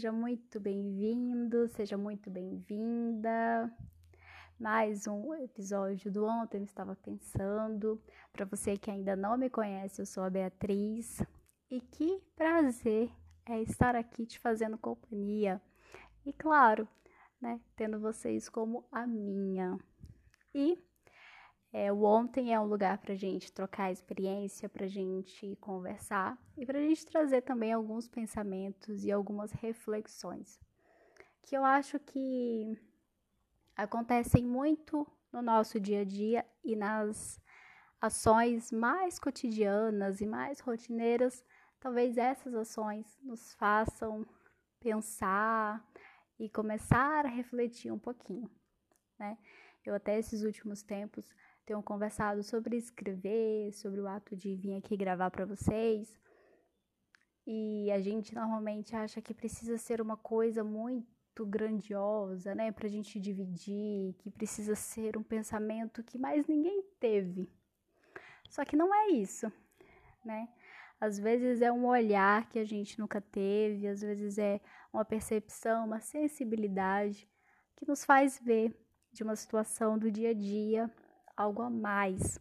seja muito bem-vindo, seja muito bem-vinda. Mais um episódio do Ontem eu estava pensando. Para você que ainda não me conhece, eu sou a Beatriz e que prazer é estar aqui te fazendo companhia. E claro, né, tendo vocês como a minha. E é, o ontem é um lugar para gente trocar experiência, para gente conversar e para gente trazer também alguns pensamentos e algumas reflexões que eu acho que acontecem muito no nosso dia a dia e nas ações mais cotidianas e mais rotineiras. Talvez essas ações nos façam pensar e começar a refletir um pouquinho, né? Eu até esses últimos tempos tenho conversado sobre escrever, sobre o ato de vir aqui gravar para vocês. E a gente normalmente acha que precisa ser uma coisa muito grandiosa, né, pra gente dividir, que precisa ser um pensamento que mais ninguém teve. Só que não é isso, né? Às vezes é um olhar que a gente nunca teve, às vezes é uma percepção, uma sensibilidade que nos faz ver de uma situação do dia a dia algo a mais.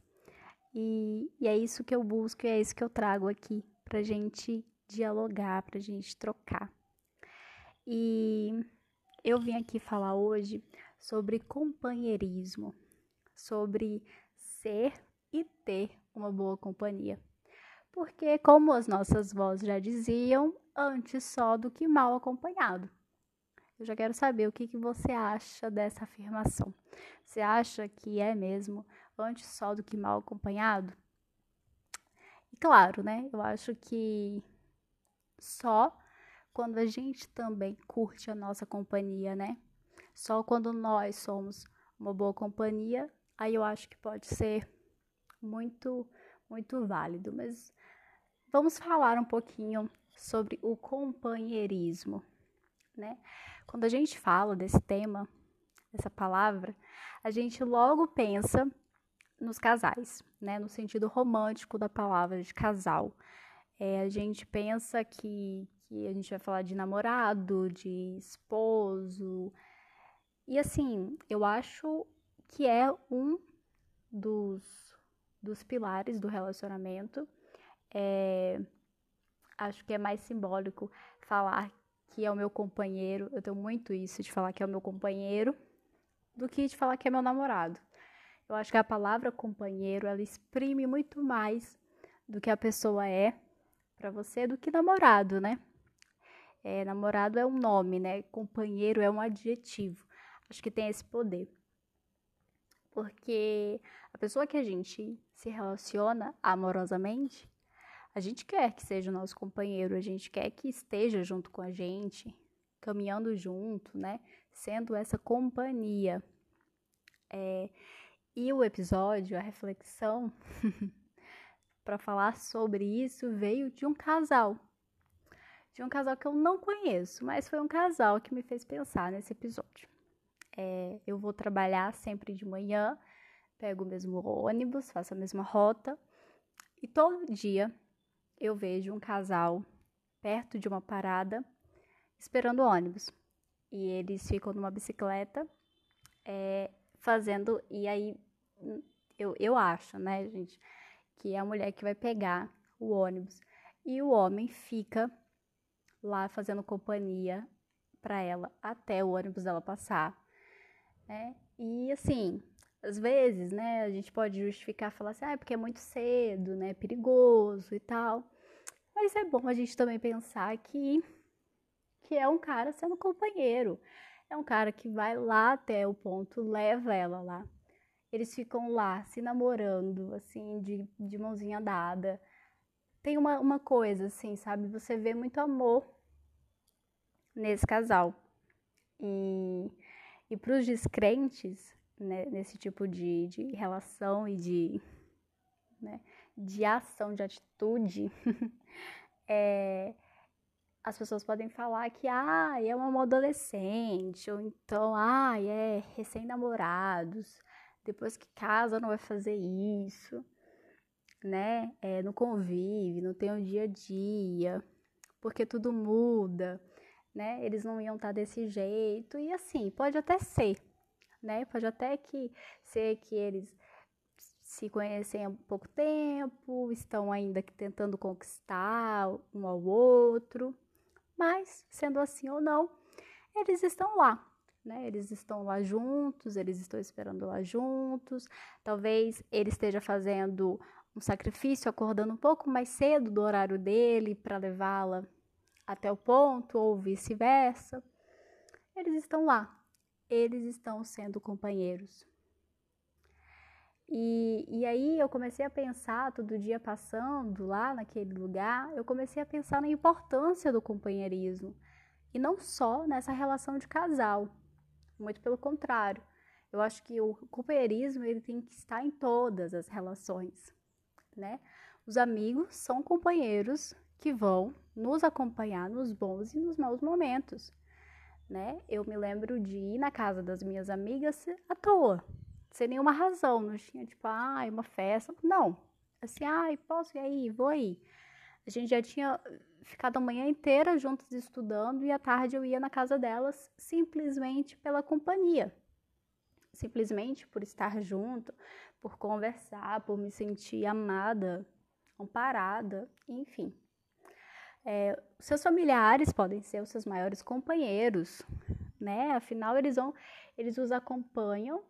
E, e é isso que eu busco e é isso que eu trago aqui para gente dialogar, para gente trocar. E eu vim aqui falar hoje sobre companheirismo, sobre ser e ter uma boa companhia. Porque, como as nossas vozes já diziam, antes só do que mal acompanhado. Eu já quero saber o que, que você acha dessa afirmação. Você acha que é mesmo antes só do que mal acompanhado? E claro, né? Eu acho que só quando a gente também curte a nossa companhia, né? Só quando nós somos uma boa companhia, aí eu acho que pode ser muito, muito válido. Mas vamos falar um pouquinho sobre o companheirismo, né? Quando a gente fala desse tema, dessa palavra, a gente logo pensa nos casais, né? No sentido romântico da palavra de casal. É, a gente pensa que, que a gente vai falar de namorado, de esposo. E assim, eu acho que é um dos, dos pilares do relacionamento. É, acho que é mais simbólico falar que é o meu companheiro, eu tenho muito isso de falar que é o meu companheiro, do que de falar que é meu namorado. Eu acho que a palavra companheiro, ela exprime muito mais do que a pessoa é para você do que namorado, né? É, namorado é um nome, né? Companheiro é um adjetivo. Acho que tem esse poder. Porque a pessoa que a gente se relaciona amorosamente, a gente quer que seja o nosso companheiro, a gente quer que esteja junto com a gente, caminhando junto, né? Sendo essa companhia. É, e o episódio, a reflexão, para falar sobre isso, veio de um casal. De um casal que eu não conheço, mas foi um casal que me fez pensar nesse episódio. É, eu vou trabalhar sempre de manhã, pego o mesmo ônibus, faço a mesma rota, e todo dia eu vejo um casal perto de uma parada esperando o ônibus. E eles ficam numa bicicleta é, fazendo. E aí eu, eu acho, né, gente, que é a mulher que vai pegar o ônibus. E o homem fica lá fazendo companhia para ela até o ônibus dela passar. Né? E assim, às vezes, né, a gente pode justificar, falar assim, ah, é porque é muito cedo, né, perigoso e tal. Mas é bom a gente também pensar que, que é um cara sendo companheiro. É um cara que vai lá até o ponto, leva ela lá. Eles ficam lá se namorando, assim, de, de mãozinha dada. Tem uma, uma coisa, assim, sabe? Você vê muito amor nesse casal. E, e para os descrentes, né, nesse tipo de, de relação e de, né, de ação, de atitude, é, as pessoas podem falar que ah, é uma adolescente, ou então ah, é recém-namorados, depois que casa não vai fazer isso, né? É, não convive, não tem um dia a dia, porque tudo muda, né? Eles não iam estar desse jeito e assim, pode até ser, né? Pode até que ser que eles se conhecem há pouco tempo, estão ainda tentando conquistar um ao outro, mas sendo assim ou não, eles estão lá, né? Eles estão lá juntos, eles estão esperando lá juntos. Talvez ele esteja fazendo um sacrifício, acordando um pouco mais cedo do horário dele para levá-la até o ponto, ou vice-versa. Eles estão lá, eles estão sendo companheiros. E, e aí eu comecei a pensar, todo dia passando lá naquele lugar, eu comecei a pensar na importância do companheirismo. E não só nessa relação de casal, muito pelo contrário. Eu acho que o companheirismo ele tem que estar em todas as relações, né? Os amigos são companheiros que vão nos acompanhar nos bons e nos maus momentos, né? Eu me lembro de ir na casa das minhas amigas à toa, sem nenhuma razão, não tinha tipo, ah, uma festa, não. Assim, ai, posso ir aí, vou aí. A gente já tinha ficado a manhã inteira juntos estudando e à tarde eu ia na casa delas simplesmente pela companhia. Simplesmente por estar junto, por conversar, por me sentir amada, amparada, enfim. É, seus familiares podem ser os seus maiores companheiros, né? Afinal, eles vão, eles os acompanham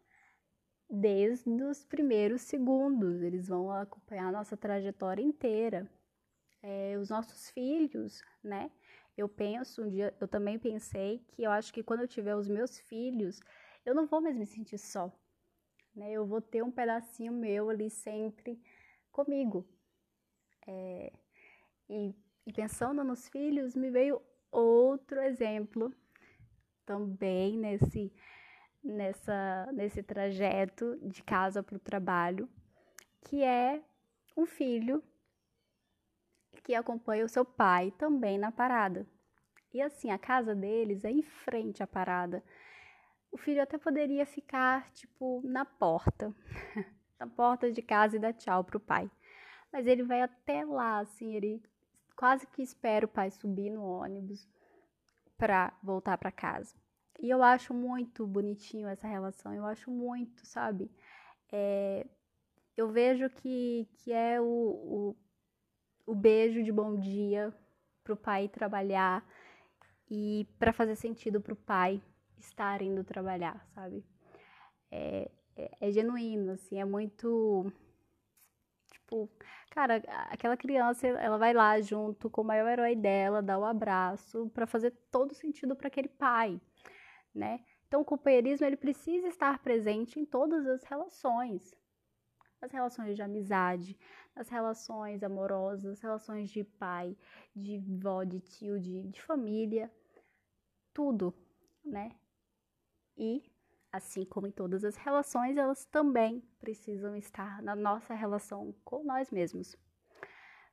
desde os primeiros segundos, eles vão acompanhar a nossa trajetória inteira é, os nossos filhos, né? Eu penso, um dia, eu também pensei que eu acho que quando eu tiver os meus filhos, eu não vou mais me sentir só, né? Eu vou ter um pedacinho meu ali sempre comigo. É, e, e pensando nos filhos, me veio outro exemplo também nesse, nessa, nesse trajeto de casa para o trabalho, que é um filho que acompanha o seu pai também na parada. E assim, a casa deles é em frente à parada. O filho até poderia ficar, tipo, na porta, na porta de casa e dar tchau pro pai. Mas ele vai até lá, assim, ele quase que espera o pai subir no ônibus para voltar para casa. E eu acho muito bonitinho essa relação, eu acho muito, sabe? É, eu vejo que, que é o, o o beijo de bom dia para o pai trabalhar e para fazer sentido para o pai estar indo trabalhar, sabe? É, é, é, genuíno, assim, é muito. Tipo, cara, aquela criança, ela vai lá junto com o maior herói dela, dá o um abraço para fazer todo sentido para aquele pai, né? Então, o companheirismo ele precisa estar presente em todas as relações, as relações de amizade, as relações amorosas, relações de pai, de vó, de tio, de, de família, tudo, né? E, assim como em todas as relações, elas também precisam estar na nossa relação com nós mesmos.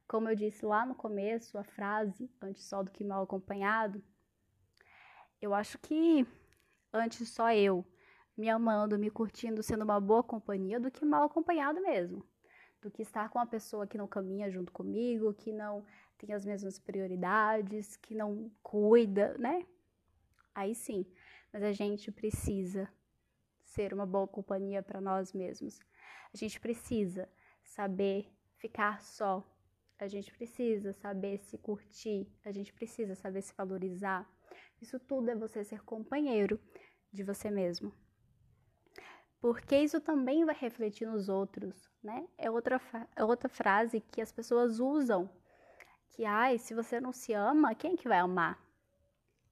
Como eu disse lá no começo, a frase antes só do que mal acompanhado, eu acho que antes só eu me amando, me curtindo, sendo uma boa companhia do que mal acompanhado mesmo do que estar com uma pessoa que não caminha junto comigo, que não tem as mesmas prioridades, que não cuida, né? Aí sim, mas a gente precisa ser uma boa companhia para nós mesmos. A gente precisa saber ficar só. A gente precisa saber se curtir, a gente precisa saber se valorizar. Isso tudo é você ser companheiro de você mesmo porque isso também vai refletir nos outros, né? É outra, é outra frase que as pessoas usam, que, ai, se você não se ama, quem é que vai amar?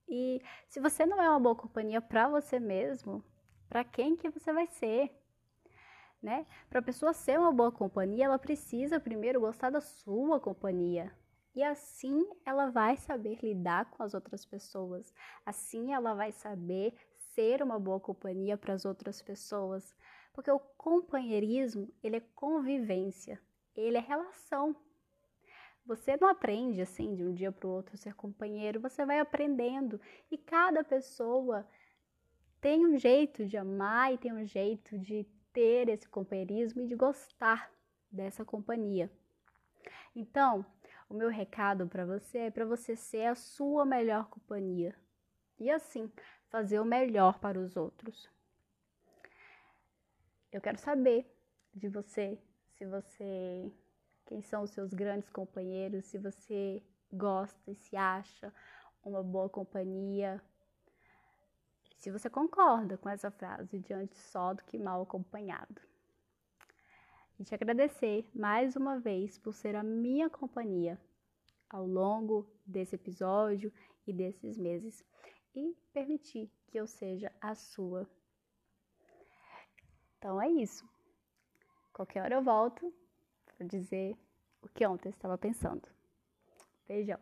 E se você não é uma boa companhia para você mesmo, para quem que você vai ser? Né? Para a pessoa ser uma boa companhia, ela precisa primeiro gostar da sua companhia. E assim ela vai saber lidar com as outras pessoas. Assim ela vai saber ser uma boa companhia para as outras pessoas, porque o companheirismo, ele é convivência, ele é relação. Você não aprende assim de um dia para o outro ser companheiro, você vai aprendendo e cada pessoa tem um jeito de amar e tem um jeito de ter esse companheirismo e de gostar dessa companhia. Então, o meu recado para você é para você ser a sua melhor companhia e assim fazer o melhor para os outros. Eu quero saber de você, se você quem são os seus grandes companheiros, se você gosta e se acha uma boa companhia. Se você concorda com essa frase, diante só do que mal acompanhado. E te agradecer mais uma vez por ser a minha companhia ao longo desse episódio e desses meses e permitir que eu seja a sua. Então é isso. Qualquer hora eu volto para dizer o que ontem estava pensando. Beijão.